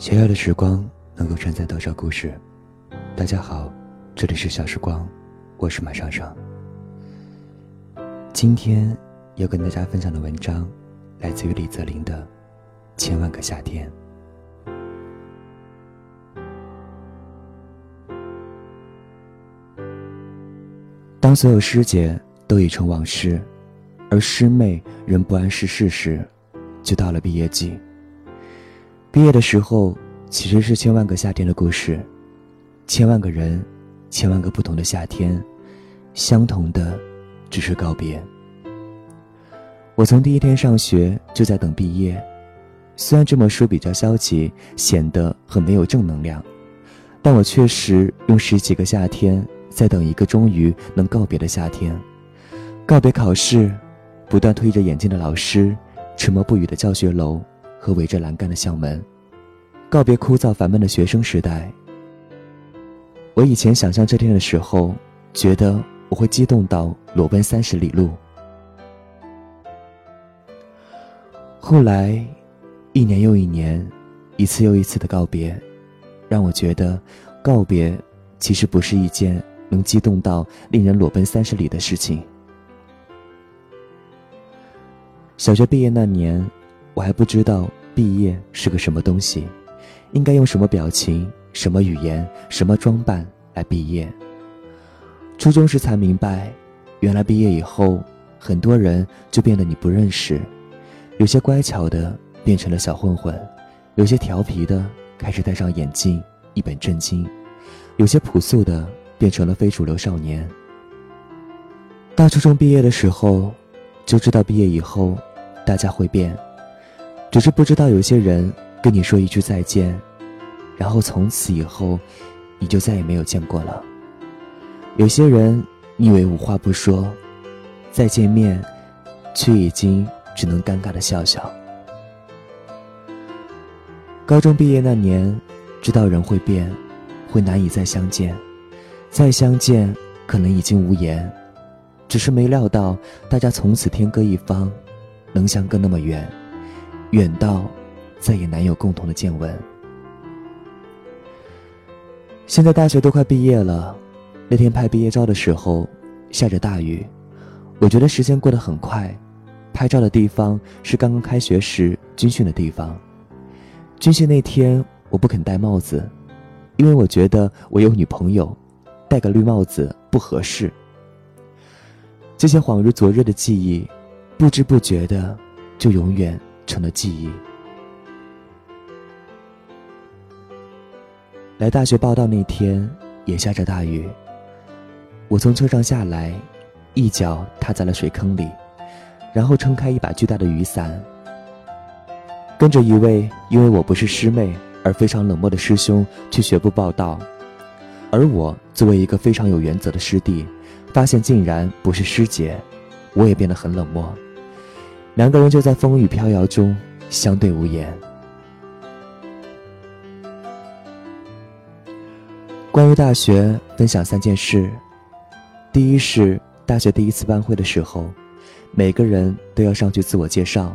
小小的时光能够承载多少故事？大家好，这里是小时光，我是马尚尚。今天要跟大家分享的文章，来自于李泽林的《千万个夏天》。当所有师姐都已成往事，而师妹仍不谙世事时，就到了毕业季。毕业的时候，其实是千万个夏天的故事，千万个人，千万个不同的夏天，相同的，只是告别。我从第一天上学就在等毕业，虽然这么说比较消极，显得很没有正能量，但我确实用十几个夏天在等一个终于能告别的夏天，告别考试，不断推着眼镜的老师，沉默不语的教学楼。和围着栏杆的校门，告别枯燥烦闷的学生时代。我以前想象这天的时候，觉得我会激动到裸奔三十里路。后来，一年又一年，一次又一次的告别，让我觉得，告别其实不是一件能激动到令人裸奔三十里的事情。小学毕业那年。我还不知道毕业是个什么东西，应该用什么表情、什么语言、什么装扮来毕业。初中时才明白，原来毕业以后，很多人就变得你不认识，有些乖巧的变成了小混混，有些调皮的开始戴上眼镜一本正经，有些朴素的变成了非主流少年。大初中毕业的时候，就知道毕业以后，大家会变。只是不知道，有些人跟你说一句再见，然后从此以后，你就再也没有见过了。有些人你以为无话不说，再见面，却已经只能尴尬的笑笑。高中毕业那年，知道人会变，会难以再相见，再相见可能已经无言，只是没料到大家从此天各一方，能相隔那么远。远到再也难有共同的见闻。现在大学都快毕业了，那天拍毕业照的时候，下着大雨，我觉得时间过得很快。拍照的地方是刚刚开学时军训的地方。军训那天，我不肯戴帽子，因为我觉得我有女朋友，戴个绿帽子不合适。这些恍如昨日的记忆，不知不觉的就永远。成了记忆。来大学报道那天也下着大雨，我从车上下来，一脚踏在了水坑里，然后撑开一把巨大的雨伞。跟着一位因为我不是师妹而非常冷漠的师兄去学部报道，而我作为一个非常有原则的师弟，发现竟然不是师姐，我也变得很冷漠。两个人就在风雨飘摇中相对无言。关于大学，分享三件事：第一是大学第一次班会的时候，每个人都要上去自我介绍。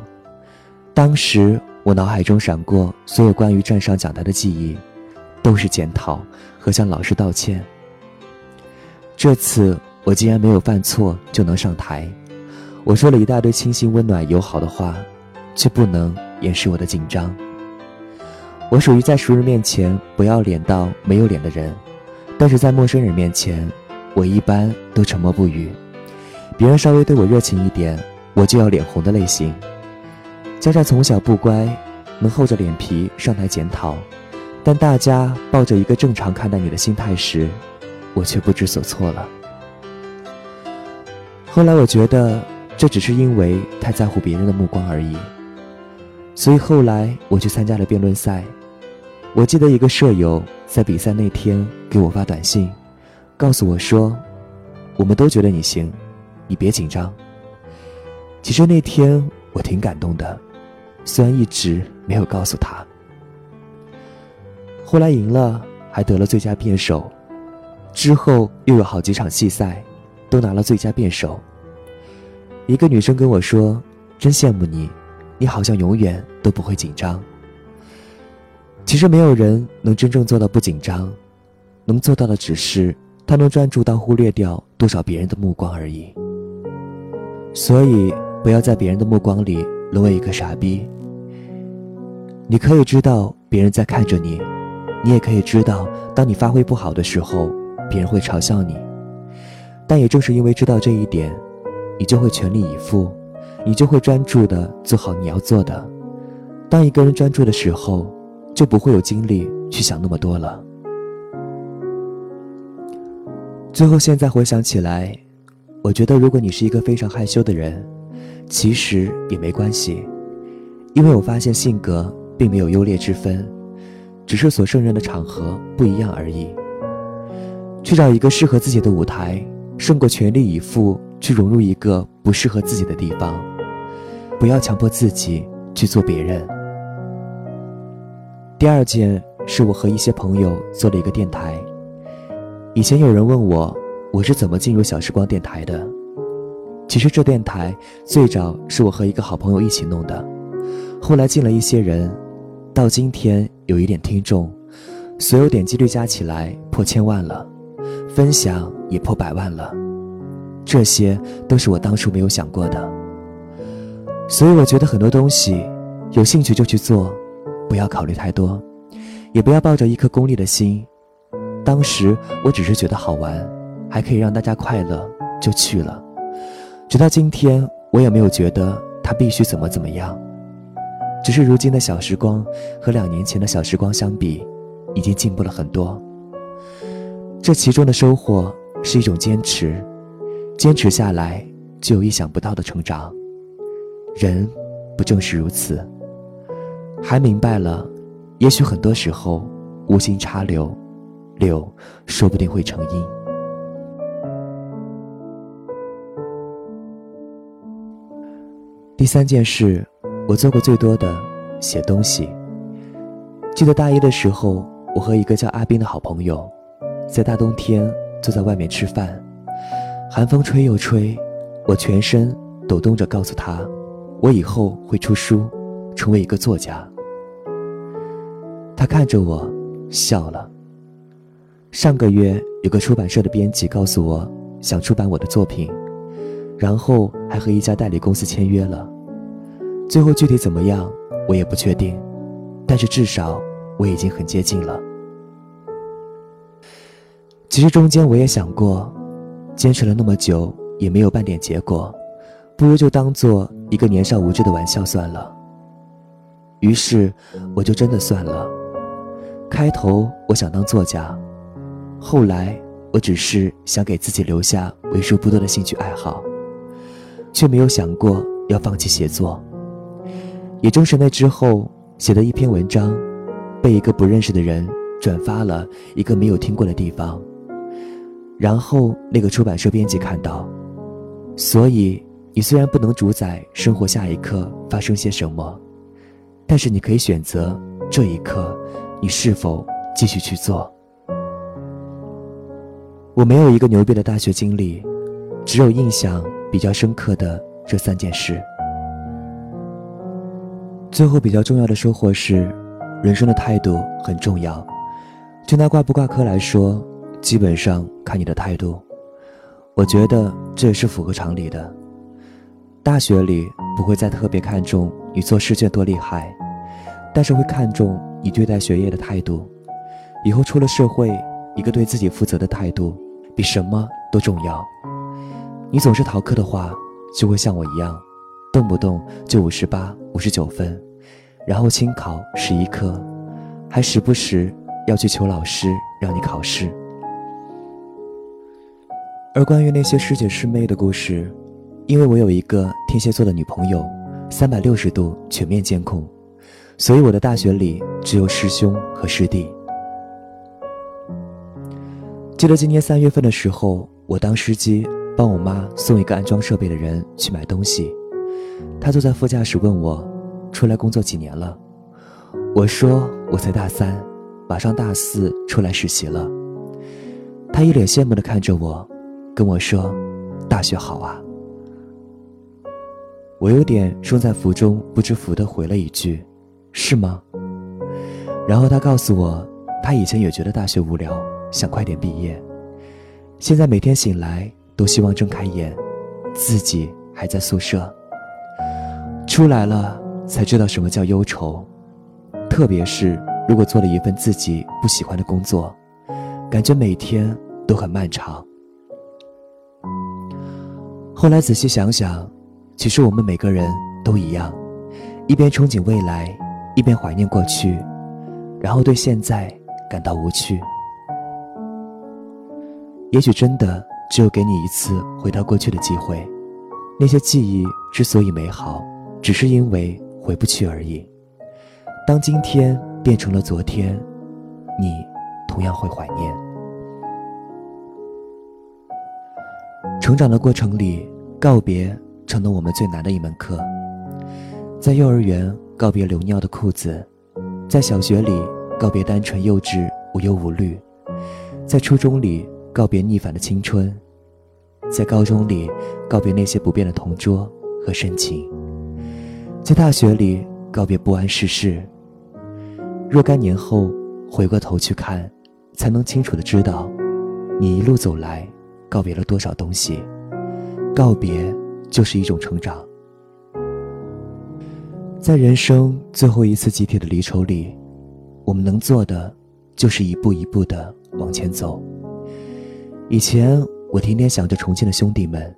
当时我脑海中闪过所有关于站上讲台的记忆，都是检讨和向老师道歉。这次我竟然没有犯错就能上台。我说了一大堆清新、温暖、友好的话，却不能掩饰我的紧张。我属于在熟人面前不要脸到没有脸的人，但是在陌生人面前，我一般都沉默不语。别人稍微对我热情一点，我就要脸红的类型。加上从小不乖，能厚着脸皮上台检讨，但大家抱着一个正常看待你的心态时，我却不知所措了。后来我觉得。这只是因为太在乎别人的目光而已，所以后来我去参加了辩论赛。我记得一个舍友在比赛那天给我发短信，告诉我说：“我们都觉得你行，你别紧张。”其实那天我挺感动的，虽然一直没有告诉他。后来赢了，还得了最佳辩手，之后又有好几场戏赛，都拿了最佳辩手。一个女生跟我说：“真羡慕你，你好像永远都不会紧张。”其实没有人能真正做到不紧张，能做到的只是他能专注到忽略掉多少别人的目光而已。所以，不要在别人的目光里沦为一个傻逼。你可以知道别人在看着你，你也可以知道，当你发挥不好的时候，别人会嘲笑你。但也正是因为知道这一点，你就会全力以赴，你就会专注的做好你要做的。当一个人专注的时候，就不会有精力去想那么多了。最后，现在回想起来，我觉得如果你是一个非常害羞的人，其实也没关系，因为我发现性格。并没有优劣之分，只是所胜任的场合不一样而已。去找一个适合自己的舞台，胜过全力以赴去融入一个不适合自己的地方。不要强迫自己去做别人。第二件是我和一些朋友做了一个电台。以前有人问我，我是怎么进入小时光电台的？其实这电台最早是我和一个好朋友一起弄的，后来进了一些人。到今天有一点听众，所有点击率加起来破千万了，分享也破百万了，这些都是我当初没有想过的。所以我觉得很多东西，有兴趣就去做，不要考虑太多，也不要抱着一颗功利的心。当时我只是觉得好玩，还可以让大家快乐，就去了。直到今天，我也没有觉得他必须怎么怎么样。只是如今的小时光和两年前的小时光相比，已经进步了很多。这其中的收获是一种坚持，坚持下来就有意想不到的成长。人不正是如此？还明白了，也许很多时候无心插柳，柳说不定会成荫。第三件事。我做过最多的写东西。记得大一的时候，我和一个叫阿斌的好朋友，在大冬天坐在外面吃饭，寒风吹又吹，我全身抖动着告诉他，我以后会出书，成为一个作家。他看着我，笑了。上个月有个出版社的编辑告诉我，想出版我的作品，然后还和一家代理公司签约了。最后具体怎么样，我也不确定，但是至少我已经很接近了。其实中间我也想过，坚持了那么久也没有半点结果，不如就当做一个年少无知的玩笑算了。于是我就真的算了。开头我想当作家，后来我只是想给自己留下为数不多的兴趣爱好，却没有想过要放弃写作。也正是那之后写的一篇文章，被一个不认识的人转发了一个没有听过的地方，然后那个出版社编辑看到，所以你虽然不能主宰生活下一刻发生些什么，但是你可以选择这一刻，你是否继续去做。我没有一个牛逼的大学经历，只有印象比较深刻的这三件事。最后比较重要的收获是，人生的态度很重要。就拿挂不挂科来说，基本上看你的态度。我觉得这也是符合常理的。大学里不会再特别看重你做试卷多厉害，但是会看重你对待学业的态度。以后出了社会，一个对自己负责的态度比什么都重要。你总是逃课的话，就会像我一样，动不动就五十八、五十九分。然后清考十一科，还时不时要去求老师让你考试。而关于那些师姐师妹的故事，因为我有一个天蝎座的女朋友，三百六十度全面监控，所以我的大学里只有师兄和师弟。记得今年三月份的时候，我当司机帮我妈送一个安装设备的人去买东西，他坐在副驾驶问我。出来工作几年了？我说我才大三，马上大四出来实习了。他一脸羡慕的看着我，跟我说：“大学好啊。”我有点身在福中不知福的回了一句：“是吗？”然后他告诉我，他以前也觉得大学无聊，想快点毕业，现在每天醒来都希望睁开眼，自己还在宿舍。出来了才知道什么叫忧愁，特别是如果做了一份自己不喜欢的工作，感觉每天都很漫长。后来仔细想想，其实我们每个人都一样，一边憧憬未来，一边怀念过去，然后对现在感到无趣。也许真的只有给你一次回到过去的机会，那些记忆之所以美好。只是因为回不去而已。当今天变成了昨天，你同样会怀念。成长的过程里，告别成了我们最难的一门课。在幼儿园告别流尿的裤子，在小学里告别单纯幼稚无忧无虑，在初中里告别逆反的青春，在高中里告别那些不变的同桌和深情。在大学里告别不谙世事，若干年后回过头去看，才能清楚的知道，你一路走来，告别了多少东西。告别就是一种成长。在人生最后一次集体的离愁里，我们能做的，就是一步一步的往前走。以前我天天想着重庆的兄弟们，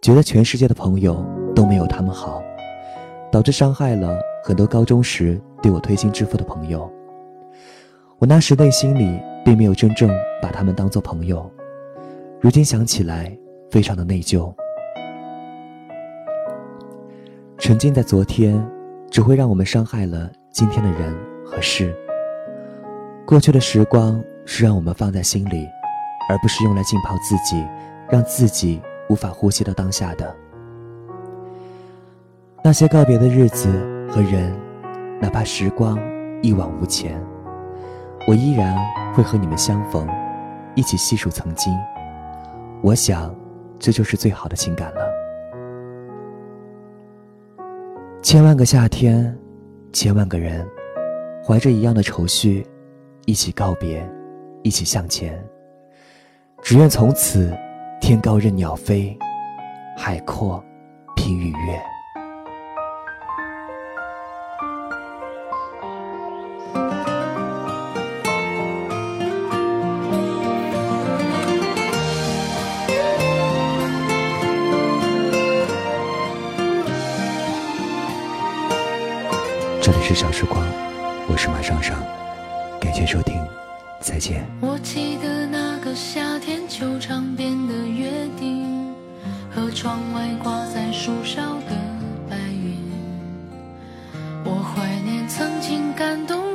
觉得全世界的朋友都没有他们好。导致伤害了很多高中时对我推心置腹的朋友。我那时内心里并没有真正把他们当做朋友，如今想起来非常的内疚。沉浸在昨天，只会让我们伤害了今天的人和事。过去的时光是让我们放在心里，而不是用来浸泡自己，让自己无法呼吸到当下的。那些告别的日子和人，哪怕时光一往无前，我依然会和你们相逢，一起细数曾经。我想，这就是最好的情感了。千万个夏天，千万个人，怀着一样的愁绪，一起告别，一起向前。只愿从此，天高任鸟飞，海阔凭鱼跃。时光，我是马上上，感谢收听，再见。我记得那个夏天，球场边的约定，和窗外挂在树梢的白云。我怀念曾经感动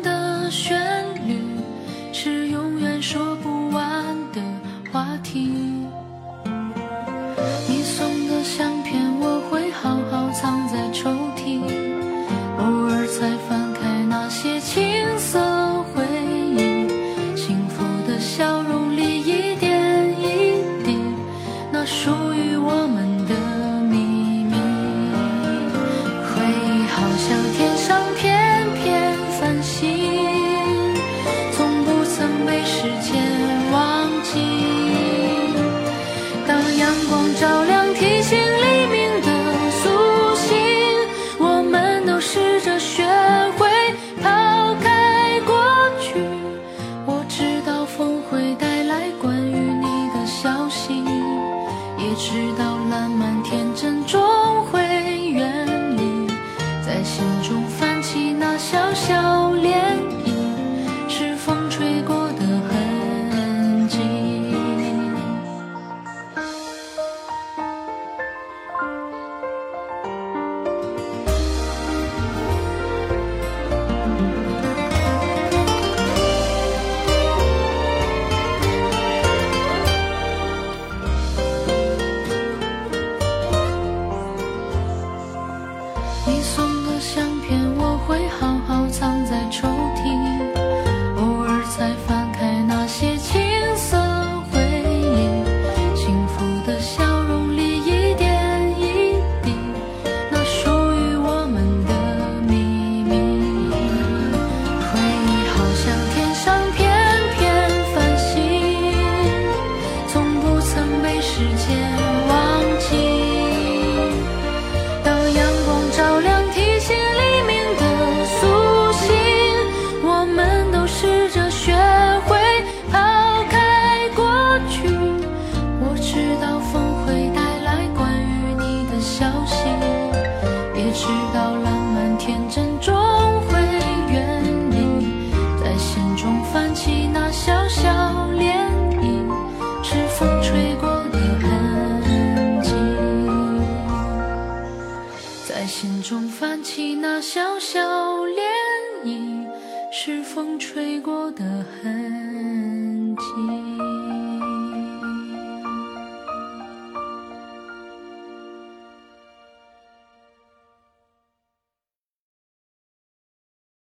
吹过的痕。